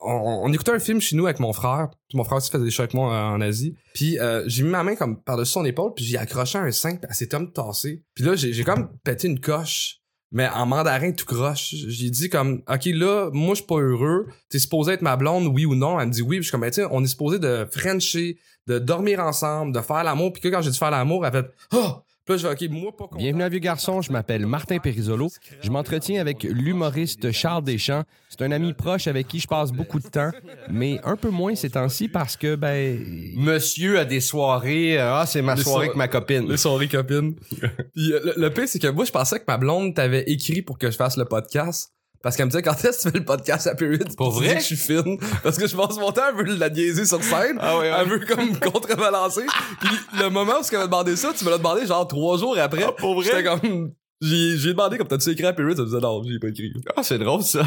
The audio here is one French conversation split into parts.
on, écoutait un film chez nous avec mon frère. Mon frère aussi faisait des shows avec moi euh, en Asie. Puis euh, j'ai mis ma main comme par-dessus son épaule, puis j'ai accroché un sein, puis elle s'est comme tassée. Puis là, j'ai comme pété une coche. Mais en mandarin tout croche, j'ai dit comme OK là, moi je suis pas heureux, t'es supposé être ma blonde oui ou non, elle me dit oui, puis je suis comme sais, on est supposé de frencher, de dormir ensemble, de faire l'amour, puis que quand j'ai dit faire l'amour, elle fait "Oh!" Puis là je vais OK, moi pas content. Bienvenue à Vieux Garçon, je m'appelle Martin Périsolo. Je m'entretiens avec l'humoriste Charles Deschamps. C'est un ami proche avec qui je passe beaucoup de temps, mais un peu moins ces temps-ci parce que, ben... Monsieur a des soirées... euh, Ah, c'est ma soirée soir- avec ma copine. Les soirées copines. Puis euh, le, le pire, c'est que moi, je pensais que ma blonde t'avait écrit pour que je fasse le podcast. Parce qu'elle me disait, quand est-ce que tu fais le podcast à Period? Pour vrai? dis que je suis fine. Parce que je passe mon temps, elle veut la niaiser sur scène. Ah ouais, ouais. Elle veut comme me contrebalancer. Puis le moment où elle m'a demandé ça, tu me l'as demandé genre trois jours après. Ah, pour vrai? J'étais comme, j'ai, j'ai demandé comme t'as-tu écrit à Period? Elle me disait, non, j'ai pas écrit. Ah, c'est drôle, ça.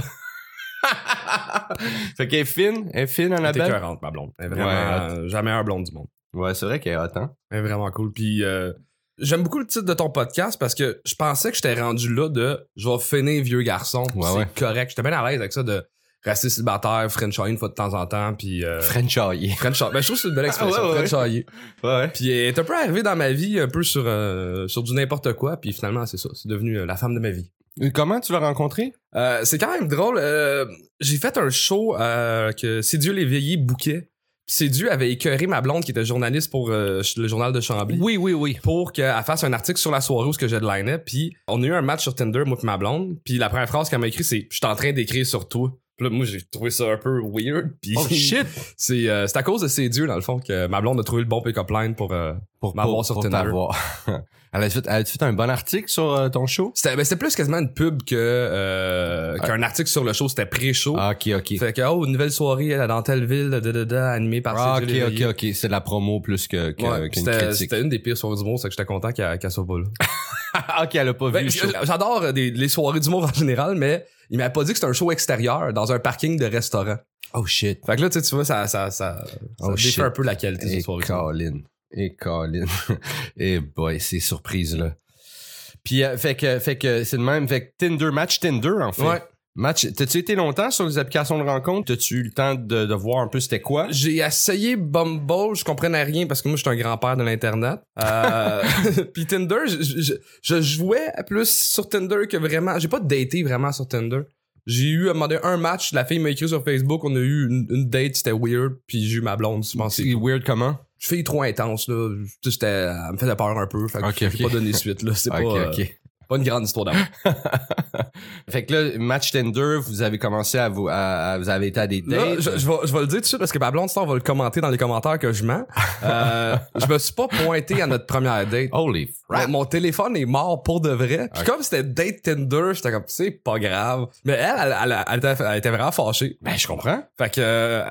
fait qu'elle est fine, elle est fine, T'es Annabelle. écœurante, ma blonde. Elle est vraiment, Ouais, euh, jamais un blonde du monde. Ouais, c'est vrai qu'elle est hot, hein? Elle est vraiment cool. Puis euh, j'aime beaucoup le titre de ton podcast parce que je pensais que j'étais rendu là de je vais finir vieux garçon. Ouais, c'est ouais. correct. J'étais bien à l'aise avec ça de rester célibataire, French une fois de temps en temps. Puis euh, Frenchaillé. French Ben, je trouve que c'est une belle expression. Ah, ouais, ouais, French Ouais. Puis elle est un peu arrivée dans ma vie un peu sur, euh, sur du n'importe quoi. Puis finalement, c'est ça. C'est devenu euh, la femme de ma vie. Et Comment tu l'as rencontré? Euh, c'est quand même drôle. euh, j'ai fait un show euh, que C'est Dieu l'éveillé bouquet. Dieu avait écœuré ma blonde qui était journaliste pour euh, le journal de Chambly Oui, oui, oui. pour qu'elle fasse un article sur la soirée où ce que j'ai de Puis on a eu un match sur Tinder, moi et ma blonde. Puis la première phrase qu'elle m'a écrit, c'est « Je suis en train d'écrire sur toi ». Puis là, moi, j'ai trouvé ça un peu weird. Puis Oh shit! c'est euh, c'est à cause de ces dieux, dans le fond, que ma blonde a trouvé le bon pick-up line pour... euh, Pour, M'avoir sur Tinder. elle a fait, elle a fait un bon article sur euh, ton show? C'était ben, c'était plus quasiment une pub que euh, qu'un article sur le show. C'était pré-show. Ah, ok, ok. Fait que, oh, une nouvelle soirée dans telle ville, da, da, da, animée par Ah, ok, ok, ok. C'est de la promo plus que, que- Ouais, critique. c'était une des pires soirées du monde, c'est que j'étais content qu'elle qu'elle soit pas là. Ah, ok, elle a pas vu Ben, show. J'adore des- les soirées d'humour en général, mais il m'a pas dit que c'était un show extérieur dans un parking de restaurant. Oh shit. Fait que là, tu sais, tu vois, ça, ça, ça, Oh, un peu la qualité de Et cette soirée. Colin. Et Colin. Et boy, ces surprises là. Puis euh, fait que fait que c'est le même fait que Tinder match Tinder en fait. Ouais. Match. T'as-tu été longtemps sur les applications de rencontre? T'as-tu eu le temps de, de voir un peu c'était quoi? J'ai essayé Bumble, je comprenais rien parce que moi, je suis un grand-père de l'Internet. Euh, puis Tinder, je, je- je jouais plus sur Tinder que vraiment... J'ai pas daté vraiment sur Tinder. J'ai eu, à un moment donné, un match, la fille m'a écrit sur Facebook, on a eu une, une date, c'était weird, puis j'ai eu ma blonde, je pense. C'est weird comment? Je fais trop intense, là. C'était... Elle me faisait peur un peu, fait que j'ai pas donné suite, là. C'est Ok, pas, euh, ok. Pas une grande histoire d'amour. Fait que là, match Tinder, vous avez commencé à vous, à, à- vous avez été à des Là, dates. je, je vais, je vais le dire tout de suite parce que ma blonde, on va le commenter dans les commentaires que je mens. Euh, je me suis pas pointé à notre première date. Holy crap. mon téléphone est mort pour de vrai. Puis comme c'était date Tinder, j'étais comme, c'est pas grave. Mais elle, elle, elle, elle était, elle était vraiment fâchée. Ben je comprends. Fait que, euh,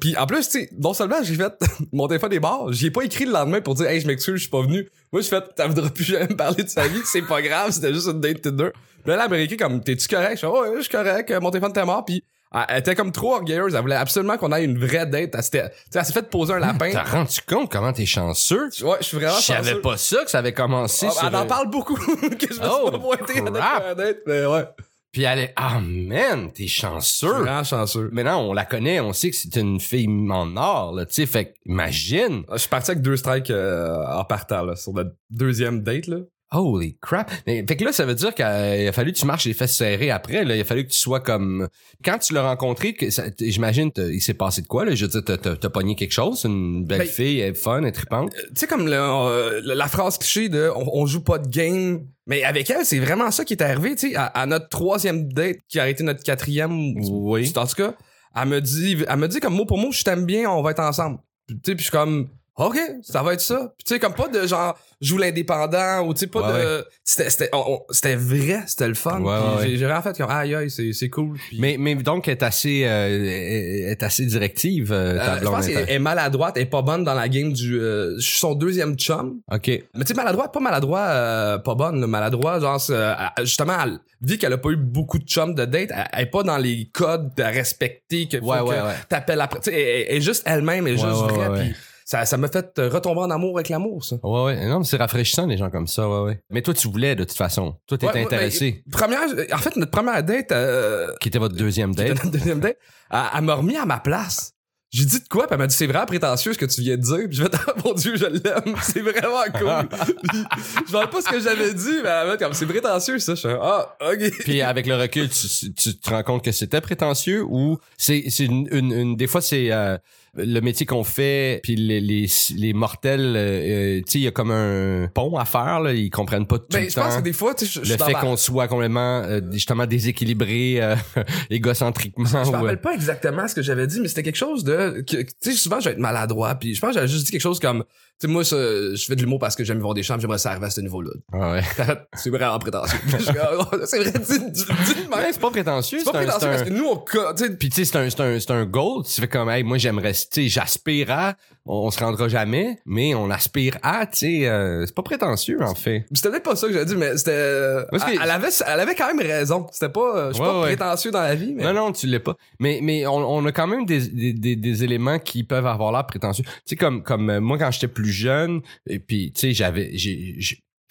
puis en plus, tu sais, non seulement j'ai fait, mon téléphone est mort, j'y ai pas écrit le lendemain pour dire, hey, je m'excuse, je suis pas venu. Moi, j'ai fait, t'as voudras plus jamais me parler de sa vie, c'est pas grave, c'était juste une date Tinder. Mais là, elle m'a écrit comme, t'es-tu correct? Je fais, ouais, je suis correct, mon téléphone était mort, puis elle était comme trop orgueilleuse, elle voulait absolument qu'on ait une vraie date. Elle s'était, elle s'est fait poser un lapin. T'as rendu compte comment t'es chanceux? Ouais, je suis vraiment Je savais chanceux. pas ça que ça avait commencé Ah, sur elle en le- parle beaucoup, que je me Oh, suis pas pointé à première date, mais ouais. Puis elle est ah man, t'es chanceux. vraiment chanceux. Maintenant, on la connaît, on sait que c'est une fille en or, là, tu sais, fait imagine. Je suis parti avec deux strikes euh, en partant, là, sur notre deuxième date, là. Holy crap. Mais, fait que là, ça veut dire qu'il a fallu que tu marches les fesses serrées après, là. Il a fallu que tu sois comme, quand tu l'as rencontré, j'imagine, il s'est passé de quoi, là? Je veux dire, t'as, pogné quelque chose, une belle Ben- fille, elle est fun, elle est trippante. Tu sais, comme le, euh, la phrase cliché de on, joue pas de game. Mais avec elle, c'est vraiment ça qui est arrivé, tu sais, à, à notre troisième date, qui a été notre quatrième. Oui. En tout cas, elle me dit, elle me dit comme mot pour mot, je t'aime bien, on va être ensemble. Tu sais, puis je suis comme, OK, ça va être ça. Puis tu sais, comme pas de genre, joue l'indépendant ou tu sais, pas Ouais, de. C'était, c'était, vrai, c'était le fun. Ouais, ouais, j'ai, vraiment fait comme, aïe, aïe, c'est, c'est cool. Puis- Mais, mais donc, elle est assez, euh, est assez directive, euh, ta Euh, je pense qu'elle est- maladroite, elle est pas bonne dans la game du. euh, je suis son deuxième chum. OK. Mais tu sais, maladroit, pas maladroit, euh, pas bonne, là, maladroit, genre, euh, justement, elle, vu qu'elle a pas eu beaucoup de chums de date, elle, elle est pas dans les codes à respecter que Ouais, ouais, ouais. t'appelles après. Tu sais, elle, elle est juste elle-même, elle est Ouais, juste ouais, vraie. ouais, puis ouais. Ça, ça m'a fait euh, retomber en amour avec l'amour, ça. Ouais, ouais. Non, mais c'est rafraîchissant, les gens comme ça, ouais, ouais. Mais toi, tu voulais, de toute façon. Toi, t'étais Ouais, intéressé. mais première, en fait, notre première date, euh, Qui était votre deuxième date. notre deuxième date. Elle, elle m'a remis à ma place. J'ai dit de quoi, puis elle m'a dit c'est vraiment prétentieux ce que tu viens de dire. Puis je vais oh mon dieu, je l'aime, c'est vraiment cool. Puis, je ne pas ce que j'avais dit, mais elle m'a dit comme c'est prétentieux ça. Je suis ah ok. Puis avec le recul, tu, tu te rends compte que c'était prétentieux ou c'est c'est une, une, une- des fois c'est euh, le métier qu'on fait puis les les, les mortels euh, euh, tu sais il y a comme un pont à faire là, ils comprennent pas tout Ben le je pense que des fois, tu sais, je, je le fait qu'on soit complètement euh, justement déséquilibré euh, égocentriquement Je me ou, euh, rappelle pas exactement ce que j'avais dit, mais c'était quelque chose de. Tu sais, souvent, je vais être maladroit, puis je pense que j'avais juste dit quelque chose comme. Sais, moi, ça, je fais de l'humour parce que j'aime voir des chambres, j'aimerais ça arriver à ce niveau-là. ah ouais. c'est vraiment prétentieux. Je oh, c'est vrai, dis, dis. Ouais, c'est pas prétentieux, C'est pas prétentieux un- parce que nous, on. Tu sais, Puis tu sais, c'est un, c'est un, c'est un goal. Tu fais comme, hey, moi j'aimerais, tu sais, j'aspire à, on, on se rendra jamais, mais on aspire à, tu sais, euh, c'est pas prétentieux en fait. C'était peut-être pas ça que j'avais dit, mais c'était. Que- Elle, elle avait, elle avait quand même raison. C'était pas. euh, Je suis Ouais, pas ouais. prétentieux dans la vie, mais. Non, non, tu l'es pas. Mais, mais on, on a quand même des, des, des, des éléments qui peuvent avoir l'air prétentieux. Tu sais, comme, comme euh, moi quand j'étais plus jeune, et puis tu sais, j'avais, j'ai-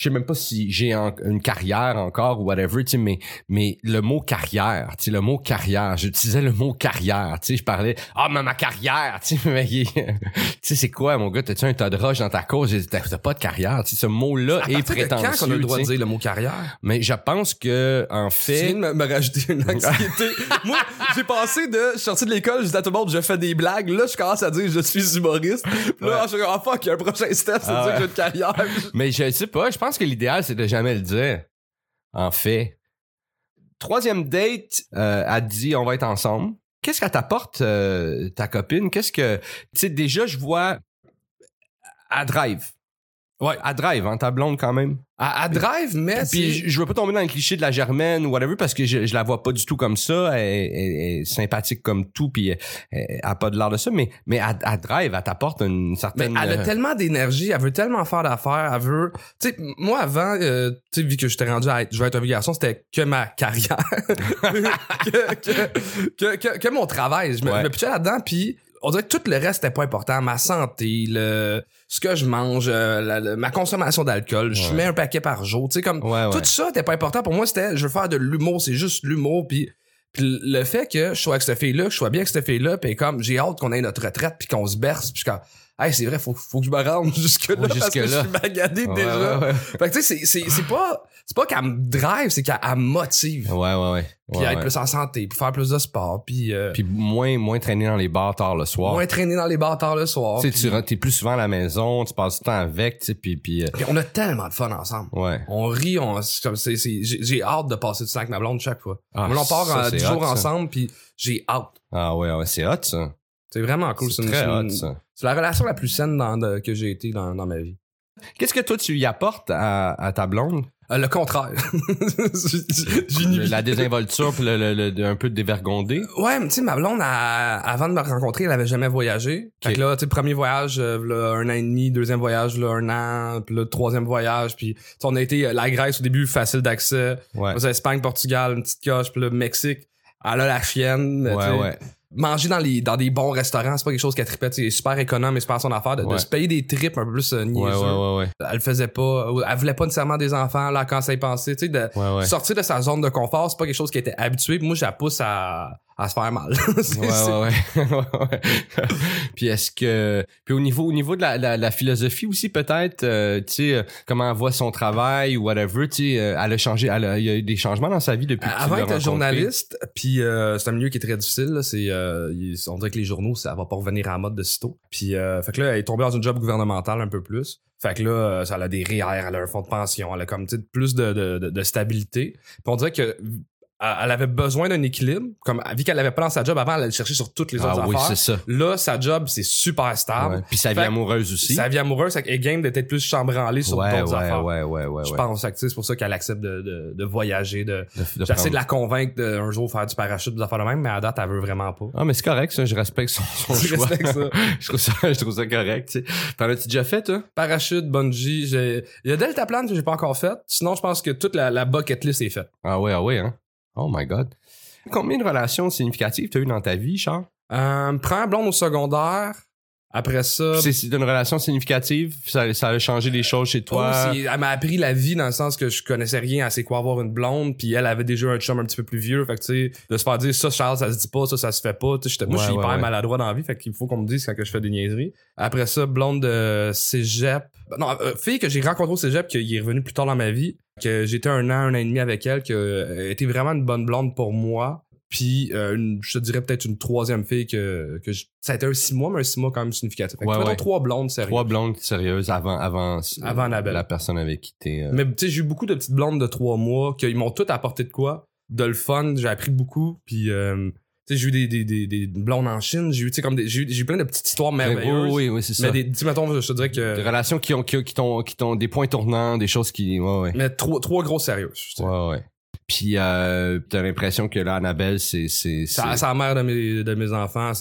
je sais même pas si j'ai en- une carrière encore ou whatever, tu sais, mais, mais le mot carrière, tu sais, le mot carrière, j'utilisais le mot carrière, tu sais, je parlais, ah, mais ma carrière, tu sais, mais, tu sais, c'est quoi, mon gars, t'as-tu un tas de roches dans ta cause? J'ai dit, T'as pas de carrière, tu sais, ce mot-là est de prétentieux. quand qu'on a le droit de tu dire le mot carrière? Mais je pense que, en Tu fait, viens de me, me rajouter une anxiété. Moi, j'ai passé de, je suis sorti de l'école, je disais à tout le monde, je fais des blagues. Là, je commence à dire, je suis humoriste. Là, Ouais. je suis ah fuck, il y a un prochain step, c'est Ah de dire que j'ai une carrière. Mais je sais pas, je pense que l'idéal, c'est de jamais le dire. En fait. Troisième date, euh, elle dit on va être ensemble. Qu'est-ce qu'elle t'apporte, euh, ta copine? Qu'est-ce que. Tu sais, déjà, je vois. À drive. Ouais. À drive, hein, ta blonde quand même. À, à drive, mais Puis je, je veux pas tomber dans le cliché de la germaine ou whatever parce que je, je la vois pas du tout comme ça. Elle, elle- elle est sympathique comme tout, puis elle, elle a pas de l'air de ça. Mais, mais à, à drive, elle t'apporte une Mais certaine. elle a euh, tellement d'énergie, elle veut tellement faire d'affaires, elle veut. Tu sais, moi avant, euh, tu sais, vu que j'étais rendu à être, je veux être un vieux garçon, c'était que ma carrière, que, que, que, que, mon travail. Je me, Ouais. je me pitchais là-dedans, puis on dirait que tout le reste était pas important. Ma santé, le, ce que je mange, euh, la- la- ma consommation d'alcool, je Ouais. fumais un paquet par jour. Tu sais, comme Ouais, tout ça était pas important pour moi. C'était, je veux faire de l'humour, c'est juste l'humour, puis puis le fait que je sois avec cette fille-là, que je sois bien avec cette fille-là, puis comme j'ai hâte qu'on ait notre retraite, puis qu'on se berce, puis quand hey, c'est vrai, faut, faut que je me rende jusque-là Ouais, parce que je suis magadé Ouais, déjà. ouais. Fait que tu sais, c'est, pas c'est pas qu'elle me drive, c'est qu'elle elle me motive. Ouais, ouais, ouais. Puis être plus en santé, puis faire plus de sport, puis, euh, Puis moins, moins traîner dans les bars tard le soir. moins traîner dans les bars tard le soir. Tu sais, puis- tu t'es plus souvent à la maison, tu passes du temps avec, tu sais, puis, puis euh, puis on a tellement de fun ensemble. ouais. On rit, on, comme, c'est, c'est, j'ai, hâte de passer du temps avec ma blonde chaque fois. Ah, on part ça, en c'est 10 hot, jours ça. ensemble, puis j'ai hâte. Ah ouais, ouais, c'est hot, ça. C'est vraiment cool. c'est une- très c'est hot, une- ça. C'est la relation la plus saine dans, de- que j'ai été dans, dans ma vie. Qu'est-ce que toi, tu y apportes à, à ta blonde? Euh, le contraire. La désinvolture puis le, le- le- un peu de dévergondé? Ouais, mais tu sais, ma blonde, elle- avant de me rencontrer, elle avait jamais voyagé. Fait Ok. que là, tu sais, premier voyage, euh, là, un an et demi, deuxième voyage, là, un an, puis là, troisième voyage, puis on a été, euh, la Grèce au début, facile d'accès. Ouais. Espagne, Portugal, une petite coche, puis le Mexique. Elle a la chienne. Ouais, ouais. Manger dans les dans des bons restaurants, c'est pas quelque chose qu'elle tripait. tu sais, Elle est super économe et super son affaire. De, se payer des trips un peu plus euh, niaiseux. ouais, ouais, ouais. Elle le faisait pas. Elle voulait pas nécessairement des enfants, là, quand ça y pensait. Tu sais, de, sortir de sa zone de confort, c'est pas quelque chose qui était habitué. Moi, je la pousse à, à se faire mal. Ouais, puis est-ce que puis au niveau au niveau de la, la, la philosophie aussi peut-être euh, tu sais euh, comment elle voit son travail ou whatever tu sais euh, elle a changé elle a- il y a eu des changements dans sa vie depuis que tu Avant rencontrée. journaliste, puis euh, c'est un milieu qui est très difficile. C'est, euh, on dirait que les journaux, ça va pas revenir en mode de sitôt. Puis, euh, fait que là, elle est tombée dans une job gouvernementale un peu plus. Fait que là, ça elle a des REER, elle a un fonds de pension, elle a comme tu sais, plus de, de, de, de stabilité. Puis on dirait que elle avait besoin d'un équilibre. Comme vu qu'elle avait pas dans sa job avant, elle allait chercher sur toutes les autres ah oui affaires. c'est ça Là, sa job, c'est super stable. Ouais. puis sa vie Fait- amoureuse aussi Sa vie amoureuse, est game d'être plus chambranlée sur ouais, d'autres ouais, affaires. ouais ouais ouais Je pense que c'est pour ça qu'elle accepte de, de, de voyager, de, De- de J'essaie de la convaincre d'un jour faire du parachute, des affaires de même, mais à date, elle veut vraiment pas. ah mais c'est correct ça je respecte son, son Je choix respecte ça. je trouve ça je trouve ça correct t'en as-tu déjà fait toi? Parachute, bungee, j'ai... Il y a Deltaplan que j'ai pas encore fait. Sinon, je pense que toute la, la bucket list est faite. ah ouais ah ouais hein oh my god. Combien de relations significatives t'as eu dans ta vie Charles? Euh, première blonde au secondaire, Après ça. C'est une relation significative? Ça, ça a changé des choses chez toi? Elle m'a appris la vie dans le sens que je connaissais rien à c'est quoi avoir une blonde, puis elle avait déjà un chum un petit peu plus vieux, fait que tu sais, de se faire dire ça, Charles, ça se dit pas, ça, ça se fait pas. tu sais, j'étais- moi, je suis Ouais, hyper ouais. maladroit dans la vie, fait qu'il faut qu'on me dise quand que je fais des niaiseries. Après ça, blonde de cégep. Non, euh, fille que j'ai rencontrée au cégep, qui est revenue plus tard dans ma vie, que j'étais un an, un an et demi avec elle, que euh, était vraiment une bonne blonde pour moi. Puis, euh, une- je te dirais peut-être une troisième fille que, que je- ça a été un six mois, mais un six mois quand même significatif. Fait que Ouais, trois blondes sérieuses. Trois blondes sérieuses avant, avant, Avant la personne avec qui t'es. euh, Mais tu sais, j'ai eu beaucoup de petites blondes de trois mois qui m'ont toutes apporté de quoi? De le fun, j'ai appris beaucoup. Puis, euh, tu sais, j'ai eu des, des, des, des blondes en Chine. J'ai eu, tu sais, comme des, j'ai eu, plein de petites histoires merveilleuses. oui, oui, oui, c'est ça. Mais des, tu sais, mettons, je te dirais Des que. relations qui ont, qui, qui t'ont, qui t'ont des points tournants, des choses qui. Ouais, ouais. Mais trois, trois gros dirais. Ouais, ouais. Puis, euh, t'as l'impression que là, Annabelle, c'est. c'est, la mère de mes, de mes enfants.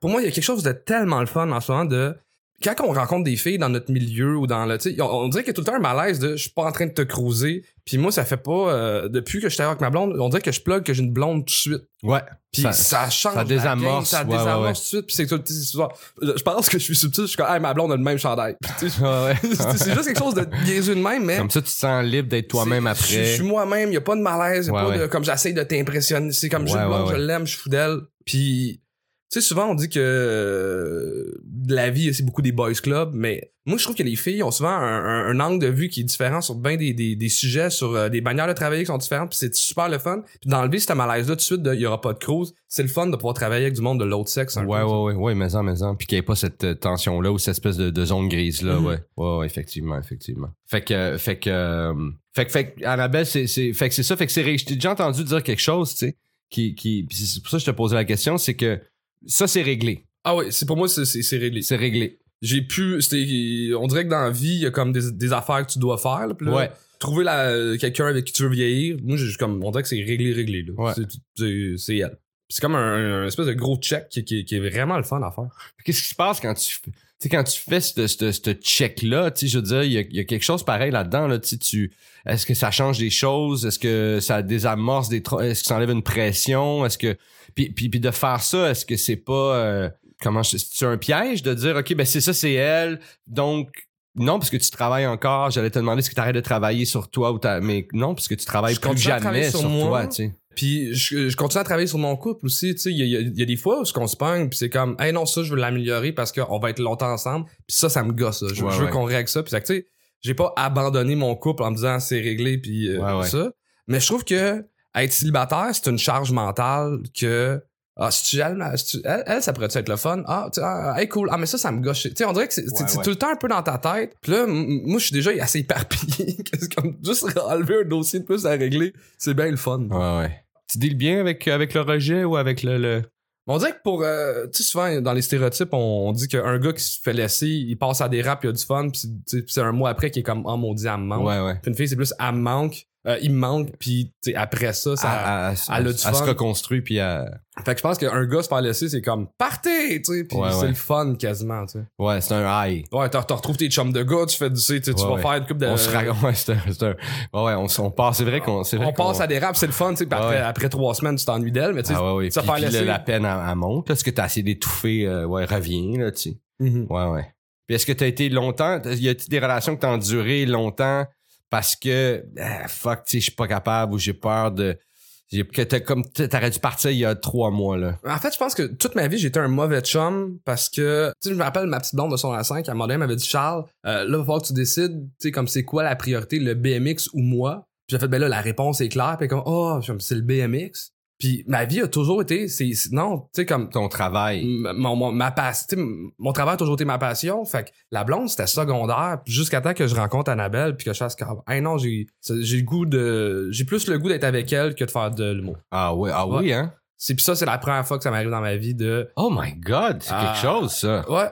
Pour moi, il y a quelque chose de tellement le fun en ce moment de. Quand on rencontre des filles dans notre milieu ou dans le. Tu sais, on, on dirait qu'il y a tout le temps un malaise de je suis pas en train de te cruiser. Puis moi, ça fait pas. euh, depuis que j'étais avec ma blonde, on dirait que je plug que j'ai une blonde tout de suite. Ouais. Puis ça, change. ça désamorce, game, ça ouais, désamorce ouais. tout de suite. Puis c'est tout. sais, souvent, Je pense que je suis subtil. Je suis comme, hey, ma blonde a le même chandail. C'est juste quelque chose de niaiseux de même, mais. Comme ça, tu te sens libre d'être toi-même Je, après. je suis moi-même, y a pas de malaise, y a pas de, comme j'essaye de t'impressionner. C'est comme, j'ai une blonde, je l'aime, je suis fou d'elle. Puis, sais, souvent, on dit que euh, la vie, c'est beaucoup des boys clubs, mais moi, je trouve que les filles ont souvent un, un- un angle de vue qui est différent sur bien des, des, des sujets, sur euh, des manières de travailler qui sont différentes, puis c'est super le fun. Puis d'enlever ce malaise-là tout de suite, il y aura pas de cruise, c'est le fun de pouvoir travailler avec du monde de l'autre sexe. un Ouais, peu, ouais, ouais, ouais, mais en, mais en. Puis qu'il n'y ait pas cette euh, tension-là ou cette espèce de, de zone grise-là, Mhm. ouais. ouais. Ouais, effectivement, effectivement. Fait que, fait que, euh, fait que, fait que, Annabelle, c'est, c'est, fait que c'est ça, fait que c'est, t'ai déjà entendu dire quelque chose, tu sais, qui, qui, c'est pour ça que je te posais la question, c'est que ça, c'est réglé. Ah oui, c'est pour moi, c'est- réglé. C'est réglé. J'ai pu, c'était, on dirait que dans la vie, il y a comme des, des affaires que tu dois faire, là, Ouais. trouver la, quelqu'un avec qui tu veux vieillir, moi, j'ai comme, on dirait que c'est réglé, réglé, là. Ouais. C'est- elle. C'est comme un, un espèce de gros check qui, qui, qui est vraiment le fun à faire. Qu'est-ce qui se passe quand tu, tu sais, quand tu fais ce, ce, ce check-là, je veux dire, il y a, y a quelque chose pareil là-dedans, là, tu est-ce que ça change des choses? Est-ce que ça désamorce des, est-ce que ça enlève une pression? Est-ce que, puis, puis, puis de faire ça, est-ce que c'est pas, euh, comment, c'est un piège de dire, OK, ben c'est ça, c'est elle, donc, non, parce que tu travailles encore. J'allais te demander que tu arrêtes de travailler sur toi ou t'as- mais non, parce que tu travailles Je plus jamais sur, sur moi. toi, tu sais. Puis je, je continue à travailler sur mon couple aussi, tu sais, il y y y a des fois où on se pogne, puis c'est comme, hey non, ça, je veux l'améliorer parce qu'on va être longtemps ensemble, puis ça, ça me gosse, ça. Je, Ouais, je veux ouais. qu'on règle ça, puis tu sais, j'ai pas abandonné mon couple en me disant c'est réglé, puis euh, ouais. ça. Mais je trouve que être célibataire, c'est une charge mentale que, ah, si tu elle, elle, elle, ça pourrait être le fun? Ah, tu sais, ah, hey, cool. Ah, mais ça, ça me gâche. Tu sais, on dirait que c'est Ouais, ouais. tout le temps un peu dans ta tête. Puis là, moi, je suis déjà assez éparpillé. comme juste enlever un dossier de plus à régler. C'est bien le fun. Ouais, ouais. Tu deals bien avec, avec le rejet ou avec le, le... On dirait que pour, euh, tu sais, souvent, dans les stéréotypes, on, on dit qu'un gars qui se fait laisser, il passe à des raps, il a du fun, puis c'est un mois après qui est comme, oh mon dieu, elle me manque. Ouais, ouais. Puis une fille, c'est plus, elle me manque, euh, il me manque, puis après ça, ça... à, à- à- elle a à du se fun. reconstruit puis à... Fait que je pense qu'un gars se faire laisser, c'est comme, partez, puis Ouais, c'est ouais. le fun quasiment, tu sais. ouais c'est un high. Ouais, t'as t'as retrouvé tes chums de gars, tu fais du, tu sais, tu Ouais, vas faire une coupe de... on se raconte ouais, c'est un, ouais, on, on passe c'est vrai qu'on on passe à des raps, c'est le fun, tu sais, après, après trois semaines, tu t'ennuies d'elle, mais tu sais, ah ouais, se Puis, faire laisser... la peine à, monte parce que t'as essayé d'étouffer euh, ouais revient là tu sais. Mhm. ouais ouais. Puis est-ce que t'as été longtemps y a-t-il des relations que t'as enduré longtemps? Parce que ah, fuck tu sais je suis pas capable ou j'ai peur de j'ai- que comme t'aurais dû partir il y a trois mois là En fait, je pense que toute ma vie, j'étais un mauvais chum parce que, tu sais, je me rappelle ma petite blonde de son à 5, à un moment m'avait dit, Charles, euh, là, il va falloir que tu décides, tu sais, comme c'est quoi la priorité, le BMX ou moi? Puis j'ai fait, ben là, la réponse est claire. Puis comme, oh, c'est le BMX. Puis ma vie a toujours été, c'est, non, tu sais, comme, ton travail mon, mon- ma m- mon travail a toujours été ma passion. Fait que la blonde, c'était secondaire. Jusqu'à temps que je rencontre Annabelle puis que je fasse comme, hey non, j'ai, j'ai le goût de, j'ai plus le goût d'être avec elle que de faire de l'humour. ah ouais ah Ouais. oui hein? C'est puis ça, c'est la première fois que ça m'arrive dans ma vie de, oh my god c'est Ah. quelque chose ça Ouais.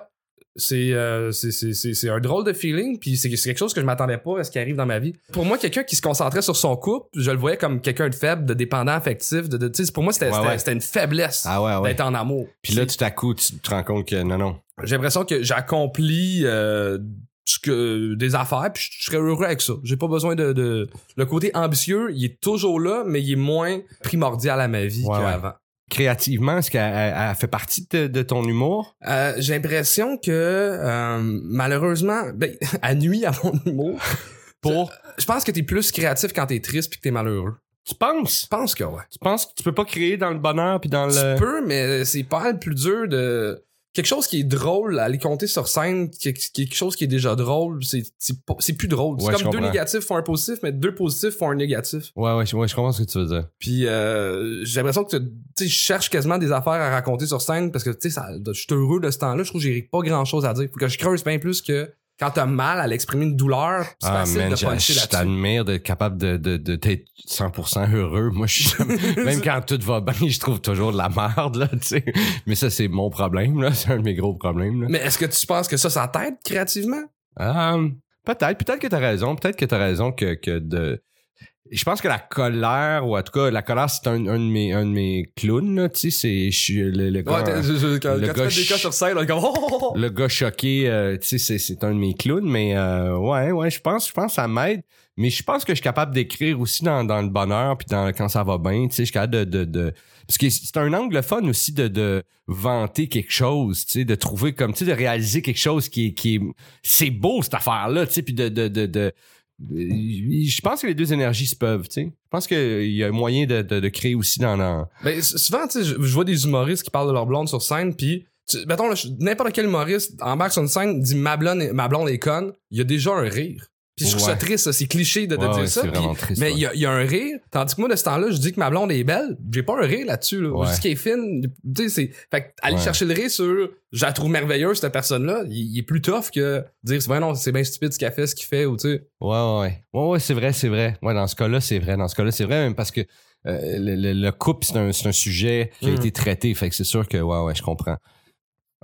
C'est euh, c'est- c'est- c'est- c'est un drôle de feeling, puis c'est quelque chose que je m'attendais pas à ce qui arrive dans ma vie. Pour moi, quelqu'un qui se concentrait sur son couple, je le voyais comme quelqu'un de faible, de dépendant affectif. De, de, tu sais, pour moi, c'était Ouais, une faiblesse ah ouais d'être en amour. puis là tout à coup tu te rends compte que non non J'ai l'impression que j'accomplis euh, ce que, des affaires, puis je, je serais heureux avec ça. J'ai pas besoin de, de... Le côté ambitieux, il est toujours là, mais il est moins primordial à ma vie qu'avant. Créativement? Est-ce qu'elle elle- elle fait partie de, de ton humour? Euh, j'ai l'impression que euh, malheureusement, ben, elle nuit à mon humour. Pour? Je pense que t'es plus créatif quand t'es triste puis que t'es malheureux. Tu penses? Je pense que ouais. Tu penses que tu peux pas créer dans le bonheur puis dans le. Tu peux, mais c'est pas mal plus dur de quelque chose qui est drôle à aller compter sur scène, quelque chose qui est déjà drôle, c'est plus drôle. C'est Ouais, comme deux négatifs font un positif, mais deux positifs font un négatif. Ouais, ouais, je- ouais, je comprends ce que tu veux dire. Puis euh, j'ai l'impression que tu sais, je cherche quasiment des affaires à raconter sur scène parce que tu sais ça je suis heureux de ce temps-là, je trouve que j'ai pas grand-chose à dire. Faut que je creuse bien plus que quand t'as mal à l'exprimer une douleur, c'est Ah, facile man, de je, puncher je là-dessus. t'admire d'être capable de, de, de, d'être 100% heureux. Moi, je suis même quand tout va bien, je trouve toujours de la merde, là, tu sais. Mais ça, c'est mon problème, là. C'est un de mes gros problèmes, là. Mais est-ce que tu penses que ça, ça t'aide créativement? Euh, peut-être, peut-être que t'as raison. Peut-être que t'as raison que, que de. Je pense que la colère, ou en tout cas, la colère, c'est un, un de mes, un de mes clowns, là, tu sais, c'est, le, le gars, Ouais, t'es- je- je- quand, le quand tu gars fais des cas sur scène, là, comme oh, oh, oh. le gars choqué, euh, tu sais, c'est, un de mes clowns, mais euh, ouais, ouais, je pense, je pense que ça m'aide. Mais je pense que je suis capable d'écrire aussi dans, dans le bonheur, puis dans quand ça va bien, tu sais, je suis capable de, de, de- parce que c'est un angle fun aussi de, de vanter quelque chose, tu sais, de trouver comme, tu sais, de réaliser quelque chose qui est, qui est, c'est beau cette affaire-là, tu sais, puis de, de, de, de- je pense que les deux énergies se peuvent, tu sais. Je pense qu'il y a moyen de, créer aussi dans, dans Ben, souvent, tu sais, je, vois des humoristes qui parlent de leur blonde sur scène, puis mettons, n'importe quel humoriste embarque sur une scène, dit ma blonde, ma blonde est conne, il y a déjà un rire. Puis je trouve ça triste, c'est cliché de, de Ouais, dire ouais, ça. triste. mais il y, y a un rire, tandis que moi, de ce temps-là, je dis que ma blonde est belle, j'ai pas un rire là-dessus. Là. Je dis qu'elle est fine. Tu sais, c'est. Fait que aller chercher le rire sur je la trouve merveilleuse, cette personne-là, il, est plus tough que dire c'est non, c'est bien stupide ce qu'elle fait, ce qu'il fait, ou tu sais. Ouais, ouais, ouais. Ouais, ouais, c'est vrai, c'est vrai. Ouais, dans ce cas-là, c'est vrai. Dans ce cas-là, c'est vrai, même parce que euh, le, le, le couple, c'est un, un sujet qui a Mhm. été traité. Fait que c'est sûr que, ouais, ouais, je comprends.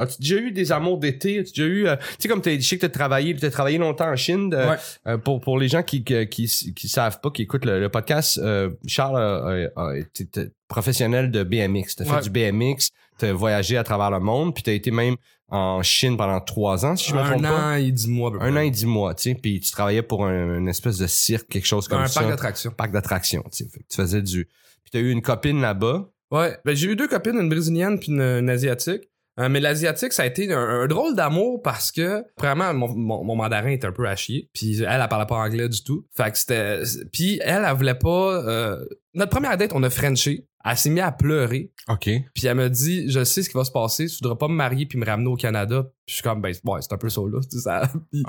As-tu déjà eu des amours d'été? As-tu déjà eu, euh, tu sais, comme t'as, je sais que t'as travaillé, t'as travaillé longtemps en Chine. Ouais. euh, pour, pour les gens qui, qui, qui, qui savent pas, qui écoutent le, le podcast, euh, Charles a, a- a été t- professionnel de BMX. T'as Ouais. fait du BMX, t'as voyagé à travers le monde, puis t'as été même en Chine pendant trois ans, si je me trompe un pas. an et dix mois, Un an et dix mois, tu sais, puis tu travaillais pour un, une espèce de cirque, quelque chose comme un ça. parc d'attractions. parc d'attractions, tu sais. Tu faisais du... Puis t'as eu une copine là-bas. Ouais, ben j'ai eu deux copines, une brésilienne puis une, une asiatique. Euh, mais l'asiatique, ça a été un, drôle d'amour parce que vraiment mon, mon, mon mandarin était un peu à chier. Puis elle, elle parlait pas anglais du tout. Fait que c'était. Puis elle, elle voulait pas. euh, Notre première date, on a Frenché. Elle s'est mise à pleurer. OK. Puis elle me dit, je sais ce qui va se passer. Tu voudras pas me marier puis me ramener au Canada. Puis je suis comme, ben ouais, c'est un peu ça là. tu sais, Ça. Puis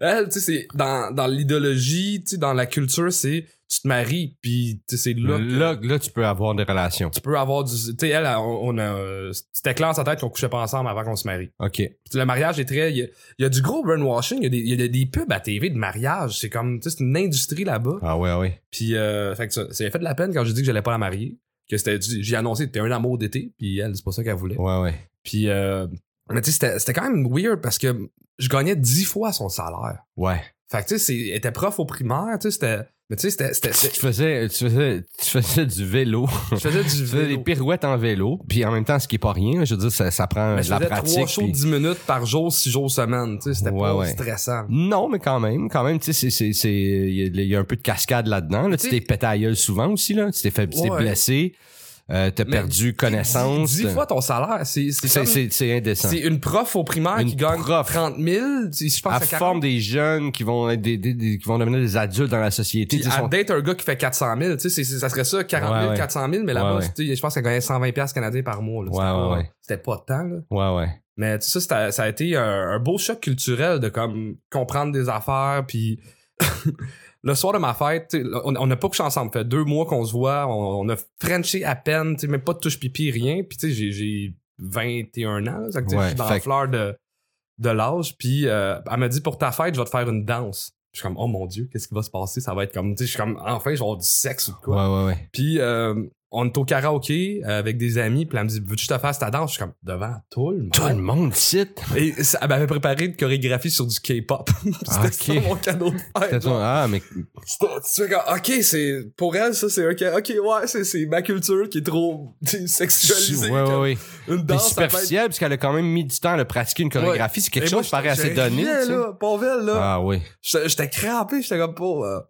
elle, tu sais, c'est dans dans l'idéologie, tu sais, dans la culture, c'est tu te maries puis tu sais, c'est là. que- Là, tu peux avoir des relations. tu peux avoir du. Tu sais, elle, on, on a. C'était clair dans sa tête qu'on couchait pas ensemble avant qu'on se marie. OK. Puis le mariage est très. Il y a, il y a du gros brainwashing, il y, a des, il y a des pubs à TV de mariage. C'est comme. Tu sais, c'est une industrie là-bas. Ah ouais, ouais. Puis, euh, fait que ça, ça a fait de la peine quand j'ai dit que j'allais pas la marier. Que c'était. J'ai annoncé que c'était un amour d'été. Puis elle, c'est pas ça qu'elle voulait. Ouais, ouais. Puis, euh, mais tu sais, c'était- quand même weird parce que je gagnais dix fois son salaire. Ouais. Fait que tu sais, elle était prof au primaire, tu sais, c'était. Mais tu sais, c'était. c'était- Tu faisais, tu faisais, tu faisais du vélo. Je faisais du tu faisais des vélo. pirouettes en vélo. Puis en même temps, ce qui est pas rien, je veux dire, ça, ça prend Mais de la pratique. trois shows puis- de 10 minutes par jour, 6 jours semaine. Tu sais, c'était Ouais, pas ouais. stressant. Non, mais quand même, quand même, tu sais, c'est, c'est, c'est, il y, y a un peu de cascade là-dedans. Là. Tu t'es pété à gueule souvent aussi, là. Tu t'es fait, tu t'es Ouais. blessé, euh, t'as perdu connaissance. 10, fois ton salaire, c'est c'est indécent. c'est une prof au primaire Une qui gagne prof. 30 000. tu sais, Je pense que c'est forme 40. des jeunes qui vont être des, des- des- qui vont devenir des adultes dans la société. Elle sont- date un gars qui fait 400 000. Tu sais, ça serait ça, 40 000, Ouais, ouais. 400 000. Mais là-bas, Ouais, ouais. tu sais, je pense qu'elle gagnait 120 piastres canadiens par mois. là. C'était Ouais, pas- ouais, ouais. C'était pas de temps. Là. Ouais, ouais. Mais tu sais, ça, ça a été un, un beau choc culturel de comme comprendre des affaires. Puis le soir de ma fête, on n'a pas couché ensemble. Ça fait deux mois qu'on se voit. On, on a frenché à peine, même pas de touche pipi, rien. Puis tu sais, j'ai- j'ai 21 ans. Là, ça fait que, tu sais, Ouais, je suis dans fait la fleur de, de l'âge. Puis euh, elle m'a dit pour ta fête, je vais te faire une danse. Je suis comme, oh mon Dieu, qu'est-ce qui va se passer? Ça va être comme, tu sais, je suis comme, enfin, je vais avoir du sexe ou quoi. Ouais, ouais, ouais. Puis euh, on est au karaoké euh, avec des amis, puis elle me dit, veux-tu que je te fasse ta danse? Je suis comme, devant tout le monde. Tout le monde cite. Et ça, elle m'avait préparé une chorégraphie sur du K-pop. C'était Ok. ça mon cadeau de fête. Ah, mais C'était- Tu fais comme, ok, c'est, pour elle, ça, c'est ok, ok, ouais, c'est, c'est ma culture qui est trop sexualisée. Ouais, ouais, ouais. Une danse, peut être- parce qu'elle a quand même mis du temps à le pratiquer une chorégraphie. C'est quelque moi, chose pareil j'étais- assez donné. rien, là, pauvre elle, là. Ah oui. J'étais j'étais crampé, j'étais comme pas, euh.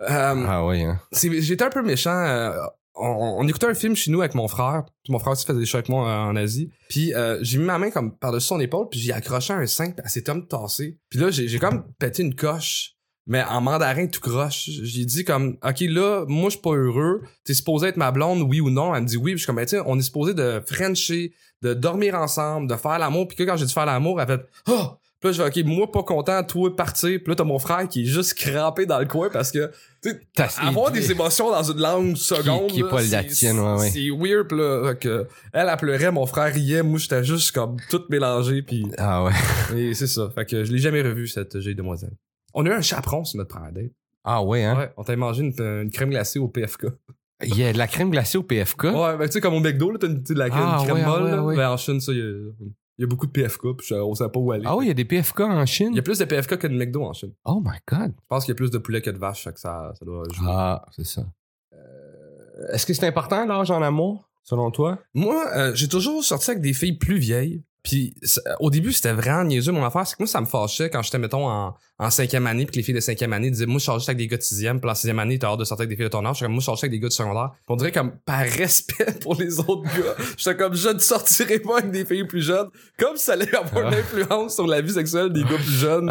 Euh, Ah oui, hein. j'étais un peu méchant. euh, on, écoutait un film chez nous avec mon frère. Mon frère aussi faisait des shows avec moi euh, en Asie. Puis euh, j'ai mis ma main comme par-dessus son épaule, puis j'ai accroché un sein, puis elle s'est comme tassée. Puis là, j'ai comme pété une coche, mais en mandarin tout croche. J'ai dit comme, OK, là, moi, je suis pas heureux. T'es supposé être ma blonde, oui ou non? Elle me dit oui. Puis je suis comme, sais, on est supposé de frencher, de dormir ensemble, de faire l'amour. Puis que quand j'ai dit faire l'amour, elle fait, oh! Puis là, je fais, OK, moi, pas content, toi, partir. Puis là, t'as mon frère qui est juste crampé dans le coin parce que, tu sais, avoir des émotions dans une langue seconde. qui est là, pas la c'est- tienne, ouais, ouais. C'est weird, pis là. fait que elle, elle pleurait, mon frère riait, moi, j'étais juste comme tout mélangé, puis Ah ouais. et c'est ça. Fait que je l'ai jamais revu, cette jeune demoiselle. On a eu un chaperon sur notre première date. Ah ouais, hein? Ouais, on t'a mangé une, une crème glacée au PFK. Il y a de la crème glacée au PFK. Ouais, ben tu sais, comme au McDo, là, t'as une, de la crème, Ah, crème ouais, molle, ouais, ouais. Ben, en Chine, ça, il y a, il y a beaucoup de PFK, puis on sait pas où aller. Ah oui, il y a des PFK en Chine? Il y a plus de PFK que de McDo en Chine. Oh my god. Je pense qu'il y a plus de poulet que de vache, fait que ça, ça doit jouer. Ah, c'est ça. Euh, Est-ce que c'est important l'âge en amour, selon toi? Moi, euh, j'ai toujours sorti avec des filles plus vieilles. Puis au début, c'était vraiment niaiseux mon affaire. C'est que moi, ça me fâchait quand j'étais, mettons, en, en cinquième année, puis que les filles de cinquième année disaient, moi, je juste avec des gars de sixième, puis en sixième année, t'as hâte de sortir avec des filles de ton âge. J'étais comme, moi, je avec des gars de secondaire. Puis on dirait comme, par respect pour les autres gars, j'étais comme, je ne sortirai pas avec des filles plus jeunes, comme ça allait avoir une influence sur la vie sexuelle des gars plus jeunes.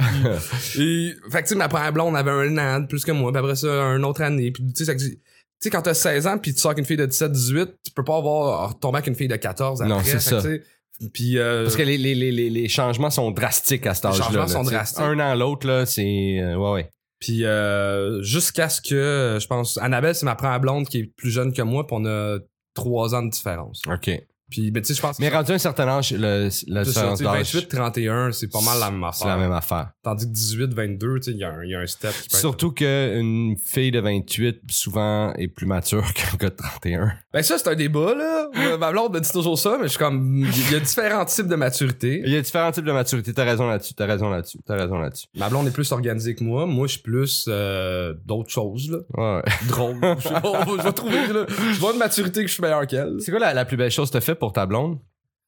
Puis, et, fait que, tu sais, ma première blonde avait un an de plus que moi, puis après ça, un autre année. Puis, tu sais, tu sais, quand t'as 16 ans puis tu sors avec une fille de 17, 18, tu peux pas avoir retomber avec une fille de 14 après. Non, c'est ça. Puis, euh, Parce que les, les, les, les, les changements sont drastiques à cet Les âge-là. changements là, sont drastiques. Un an l'autre, là, c'est... euh, ouais, ouais. Puis euh, jusqu'à ce que, je pense, Annabelle, c'est ma première blonde qui est plus jeune que moi, puis on a trois ans de différence. OK. Puis, mais tu sais, je pense Mais rendu à un certain âge, le, sais, d'âge, 28, 31, c'est pas mal la même c'est la affaire. même affaire. Tandis que 18, 22, tu sais, il y, a un- il y a un step qui peut être- Surtout qu'une fille de 28, souvent, est plus mature qu'un gars de 31. Ben ça, c'est un débat, là. Euh, Ma blonde me dit toujours ça, mais je suis comme... Il y a différents types de maturité. Il y a différents types de maturité. T'as raison là-dessus. T'as raison là-dessus. T'as raison là-dessus. Ma blonde est plus organisée que moi. Moi, je suis plus euh, d'autres choses, là. Ouais. Drôle. Je vais trouver, là. Je vois une maturité que je suis meilleur qu'elle. C'est quoi la, la plus belle chose que t'as fait pour ta blonde?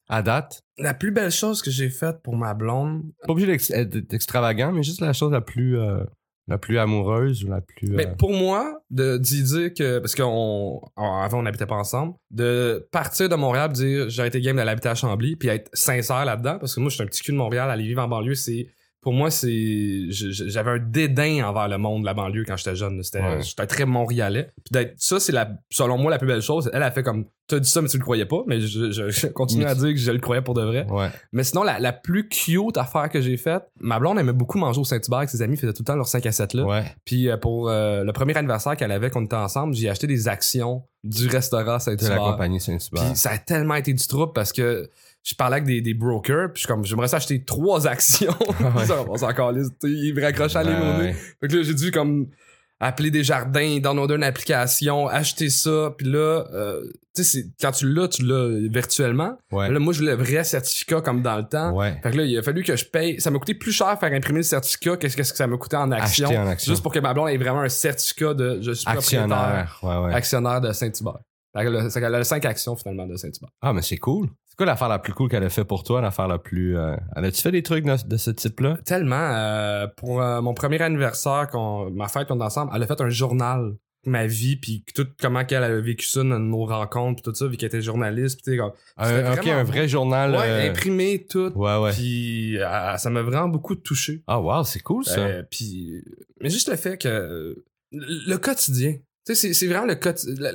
À date? La plus belle chose que j'ai faite pour ma blonde, Pas obligé d'être extravagant, mais juste la chose la plus, euh, la plus amoureuse ou la plus. Mais euh, pour moi, de d'y dire que parce qu'on on- avant on n'habitait pas ensemble, de partir de Montréal, dire j'ai été game d'aller habiter à Chambly, puis être sincère là-dedans, parce que moi je suis un petit cul de Montréal, aller vivre en banlieue, c'est pour moi c'est j'avais un dédain envers le monde de la banlieue quand j'étais jeune. C'était Ouais. j'étais très montréalais. Puis d'être ça c'est la selon moi la plus belle chose. Elle a fait comme t'as dit ça mais tu le croyais pas, mais je, je- je continue à dire que je le croyais pour de vrai. Ouais. Mais sinon, la, la plus cute affaire que j'ai faite, ma blonde aimait beaucoup manger au Saint-Hubert avec ses amis, faisait tout le temps leurs 5 à 7 là. Ouais. Puis euh, pour euh, le premier anniversaire qu'elle avait, qu'on était ensemble, j'ai acheté des actions du restaurant De la Saint-Hubert. compagnie Saint-Hubert. Puis ça a tellement été du trouble parce que je parlais avec des, des brokers, puis je suis comme, j'aimerais ça acheter trois actions. Ouais. ça, on s'en calisse, ils me raccrochaient à l'émoné. ouais. Fait que là, j'ai dû comme appeler des jardins, downloader une application, acheter ça, puis là, euh, tu sais, quand tu l'as, tu l'as virtuellement. Ouais. Là, moi, je voulais le vrai certificat comme dans le temps. Ouais. Fait que là, il a fallu que je paye. Ça m'a coûté plus cher faire imprimer le certificat que ce que ça m'a coûté en action. Acheter en action. Juste pour que ma blonde ait vraiment un certificat de je suis propriétaire, Actionnaire. Ouais, ouais. actionnaire de Saint-Hubert. C'est qu'elle a 5 actions finalement de Saint-Hubert. Ah, mais c'est cool. C'est quoi l'affaire la plus cool qu'elle a fait pour toi, l'affaire la plus. Euh... Elle a-tu fait des trucs de, de ce type-là? Tellement. euh, pour euh, mon premier anniversaire, ma fête, on est ensemble, elle a fait un journal ma vie puis tout comment qu'elle avait vécu ça dans nos rencontres puis tout ça vu qu'elle était journaliste puis comme Un, un vrai journal. ouais euh, imprimé tout Ouais, ouais. puis ça m'a vraiment beaucoup touché Ah, wow, c'est cool ça. Puis, mais juste le fait que le quotidien, tu sais, c'est- c'est vraiment le quotidien.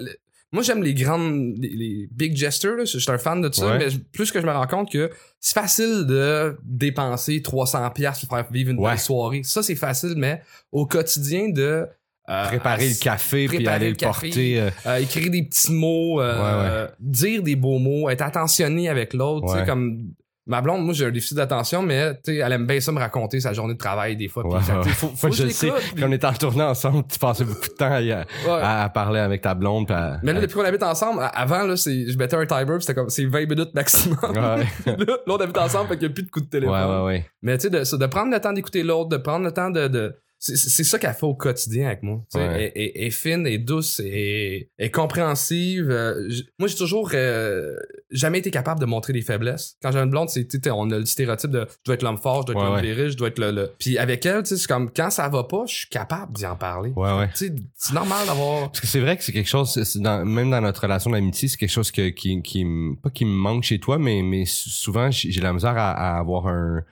Moi, j'aime les grandes, les, les big gestures, là. Je suis un fan de ça, Ouais. mais plus que je me rends compte que c'est facile de dépenser 300 pièces pour faire vivre une Ouais. belle soirée. Ça, c'est facile, mais au quotidien de euh, Préparer le café puis préparer aller le café. porter. euh, euh, écrire des petits mots, euh, dire des beaux mots, être attentionné avec l'autre, tu sais, Ouais. comme ma blonde, moi j'ai un déficit d'attention, mais tu sais, elle aime bien ça me raconter sa journée de travail des fois. ouais. faut, que je je sais, puis- on était en tournée ensemble, tu passais beaucoup de temps à, ouais. à parler avec ta blonde. à- Mais là, depuis qu'on habite ensemble, avant, là, je mettais un timer, puis c'était comme, c'est 20 minutes maximum. Ouais. là, on habite ensemble, fait qu'il n'y a plus de coups de téléphone. ouais, ouais. Mais tu sais, de, de prendre le temps d'écouter l'autre, de prendre le temps de, de c'est c'est ça qu'elle fait au quotidien avec moi. Ouais. Elle, est fine, elle est douce, elle est, elle est compréhensive. Euh, moi, j'ai toujours euh, jamais été capable de montrer des faiblesses. Quand j'ai une blonde, sais, on a le stéréotype de je dois être l'homme fort, je dois être Ouais, l'homme ouais. je dois être le, le- Puis avec elle, c'est comme quand ça va pas, je suis capable d'y en parler. C'est normal d'avoir. Parce que c'est vrai que c'est quelque chose, dans- même dans notre relation d'amitié, c'est quelque chose que, qui, qui, pas qui me manque chez toi, mais, mais sou- souvent, j'ai j'ai la misère à, à avoir un,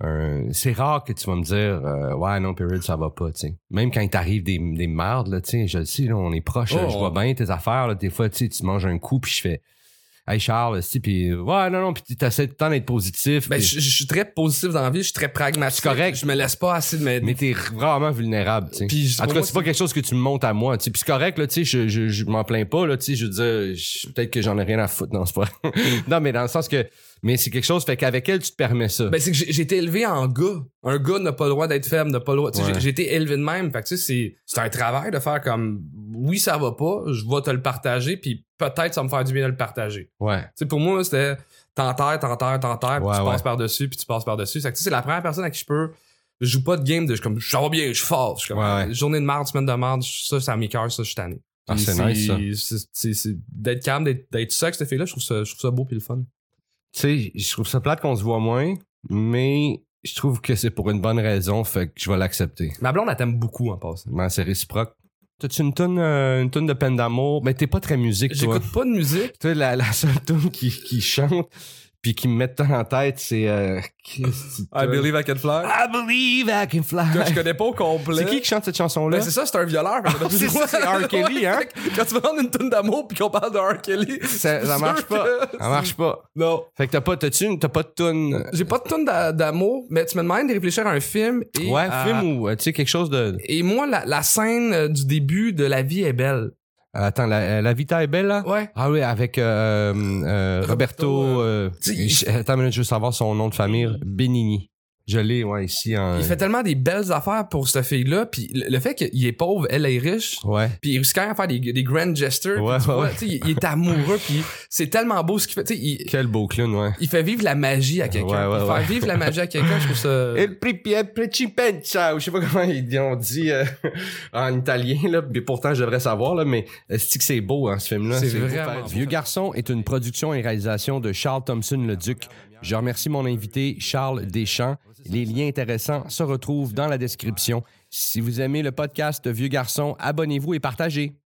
un- c'est rare que tu vas me dire, euh, ouais, non, Period, ça va pas, tu sais. Même quand il t'arrive des, des merdes, là, tu sais, je le sais, là, on est proches, là, Oh, je vois bien tes affaires, là, des fois, tu tu manges un coup, puis je fais, hey, Charles, si, puis ouais, non, non, puis t'essaies tout le temps d'être positif. Ben, je, je suis très positif dans la vie, je suis très pragmatique. C'est correct. Je me laisse pas assez de m'aider. mais t'es vraiment vulnérable, tu sais. En tout cas, c'est pas quelque chose que tu me montes à moi, tu sais. Puis c'est correct, là, tu sais, je, je, je m'en plains pas, là, tu sais, je veux dire, peut-être que j'en ai rien à foutre, non, c'est pas Non, mais dans le sens que, mais c'est quelque chose, fait qu'avec elle, tu te permets ça. Ben, c'est que j'ai été élevé en gars. Un gars n'a pas le droit d'être faible, n'a pas le droit. Tu Ouais. j'ai- été élevé de même. Fait que, tu sais, c'est, un travail de faire comme, oui, ça va pas, je vais te le partager, puis peut-être ça va me faire du bien de le partager. ouais. Tu sais, pour moi, c'était t'enterres, t'enterres, t'enterres, puis Ouais, tu ouais. passes par-dessus, puis tu passes par-dessus. Fait que, tu sais, c'est la première personne à qui je peux. Je joue pas de game de je suis comme, va bien, je suis fort. Je comme, journée de marde, semaine de marde, ça, ça m'écoeure, ça, je suis tanné. Ah, Puis c'est nice, ça. D'être calme, d'être, d'être ça avec cette fille-là, je trouve ça, je trouve ça beau puis le fun. Tu sais, je trouve ça plate qu'on se voit moins, mais je trouve que c'est pour une bonne raison, fait que je vais l'accepter. Ma blonde, elle t'aime beaucoup en passant. Ben, c'est réciproque. T'as-tu une tonne, euh, une tonne de peine d'amour? Mais t'es pas très musique, toi. J'écoute pas de musique. Tu sais, la, la seule tune qui, qui chante puis qui me met tant en tête, c'est... Euh, I tune. believe I can fly. I believe I can fly. que je connais pas au complet. C'est qui qui chante cette chanson-là? Ben, c'est ça, c'est un violeur. fait qu'on a plus c'est R. Kelly, hein? Quand tu me demandes une tonne d'amour puis qu'on parle de R. Kelly. ça, marche pas. Ça marche pas. Non. Fait que t'as pas, t'as-tu une- t'as pas de tune... J'ai pas de tonne d'a- d'amour, mais tu me demandes de réfléchir à un film. Et, Ouais, euh, film ou, euh, tu sais, quelque chose de... Et moi, la, la scène euh, du début de La vie est belle. Attends, la, la Vita est belle, là? Ouais. Ah oui, avec euh, euh, Roberto. Roberto, euh, je- attends minute, je veux savoir son nom de famille. Benigni. Je l'ai, ouais, ici en. Il fait tellement des belles affaires pour cette fille-là. Puis le, le fait qu'il est pauvre, elle est riche. Ouais. Puis il réussit quand même à faire des, des grand gestures. Ouais, ouais, il, il est amoureux. Puis c'est tellement beau ce qu'il fait. Tu sais, il, Quel beau clown, ouais. il fait vivre la magie à quelqu'un. Ouais, ouais, Puis faire ouais. vivre la magie à quelqu'un, je trouve ça. El principessa, ou je sais pas comment ils ont dit euh, en italien, là, mais pourtant je devrais savoir, là, mais est-ce que c'est beau, hein, ce film-là? C'est vraiment beau. Vieux Garçon est une production et réalisation de Charles Thompson-le-Duc. Je remercie mon invité, Charles Deschamps. Les liens intéressants se retrouvent dans la description. Si vous aimez le podcast Vieux Garçon, abonnez-vous et partagez.